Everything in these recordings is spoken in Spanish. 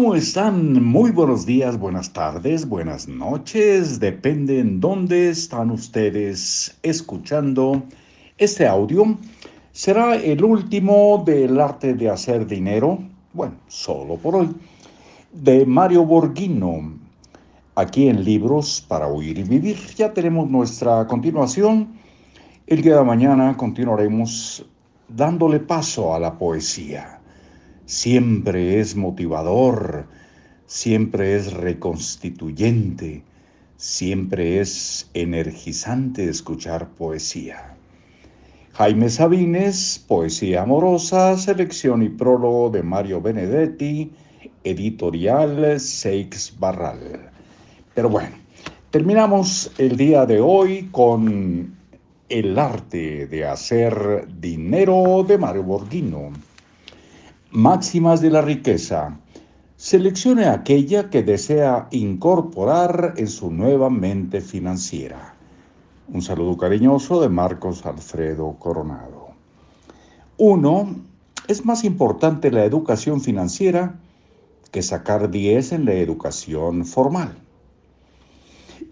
¿cómo están? Muy buenos días, buenas tardes, buenas noches. Depende en dónde están ustedes escuchando este audio. Será el último del arte de hacer dinero, bueno, solo por hoy, de Mario Borghino, aquí en Libros para Oír y Vivir. Ya tenemos nuestra continuación. El día de mañana continuaremos dándole paso a la poesía siempre es motivador, siempre es reconstituyente, siempre es energizante escuchar poesía. Jaime Sabines, Poesía Amorosa, selección y prólogo de Mario Benedetti, editorial Seix Barral. Pero bueno, terminamos el día de hoy con El arte de hacer dinero de Mario Borghino. Máximas de la riqueza. Seleccione aquella que desea incorporar en su nueva mente financiera. Un saludo cariñoso de Marcos Alfredo Coronado. 1. Es más importante la educación financiera que sacar 10 en la educación formal.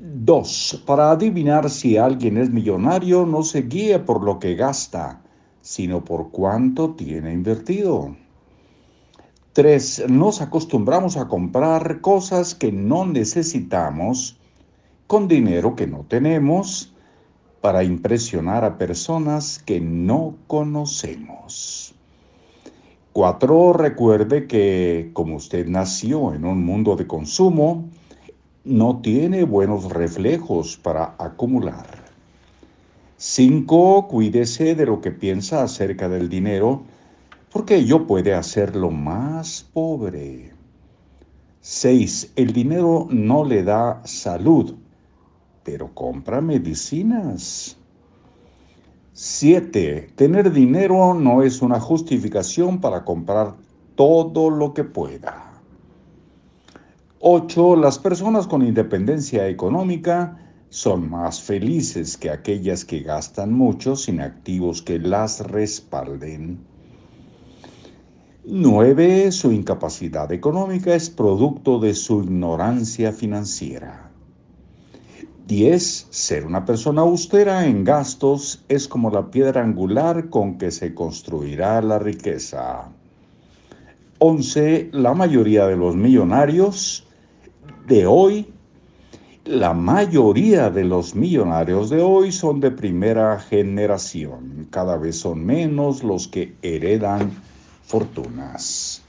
2. Para adivinar si alguien es millonario, no se guíe por lo que gasta, sino por cuánto tiene invertido. Tres, nos acostumbramos a comprar cosas que no necesitamos con dinero que no tenemos para impresionar a personas que no conocemos. Cuatro, recuerde que como usted nació en un mundo de consumo, no tiene buenos reflejos para acumular. Cinco, cuídese de lo que piensa acerca del dinero porque ello puede hacerlo más pobre. 6. El dinero no le da salud, pero compra medicinas. 7. Tener dinero no es una justificación para comprar todo lo que pueda. 8. Las personas con independencia económica son más felices que aquellas que gastan mucho sin activos que las respalden. 9. Su incapacidad económica es producto de su ignorancia financiera. 10. Ser una persona austera en gastos es como la piedra angular con que se construirá la riqueza. 11. La mayoría de los millonarios de hoy, la mayoría de los millonarios de hoy son de primera generación. Cada vez son menos los que heredan fortunas.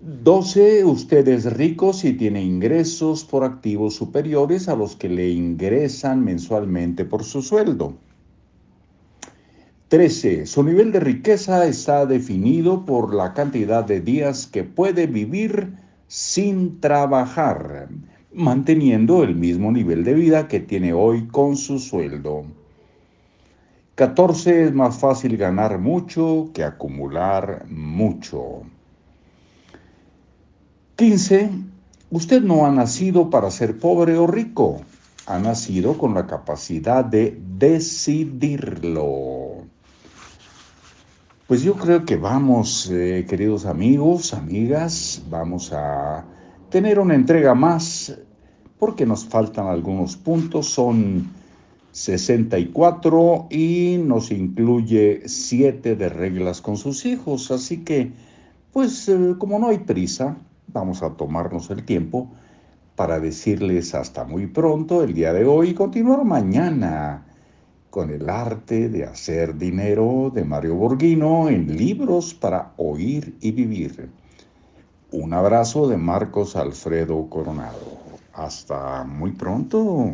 12. Usted es rico si tiene ingresos por activos superiores a los que le ingresan mensualmente por su sueldo. 13. Su nivel de riqueza está definido por la cantidad de días que puede vivir sin trabajar, manteniendo el mismo nivel de vida que tiene hoy con su sueldo. 14 es más fácil ganar mucho que acumular mucho. 15. Usted no ha nacido para ser pobre o rico. Ha nacido con la capacidad de decidirlo. Pues yo creo que vamos, eh, queridos amigos, amigas, vamos a tener una entrega más porque nos faltan algunos puntos. Son 64 y nos incluye 7 de reglas con sus hijos. Así que, pues eh, como no hay prisa, vamos a tomarnos el tiempo para decirles hasta muy pronto el día de hoy y continuar mañana con el arte de hacer dinero de Mario Borghino en libros para oír y vivir. Un abrazo de Marcos Alfredo Coronado. Hasta muy pronto.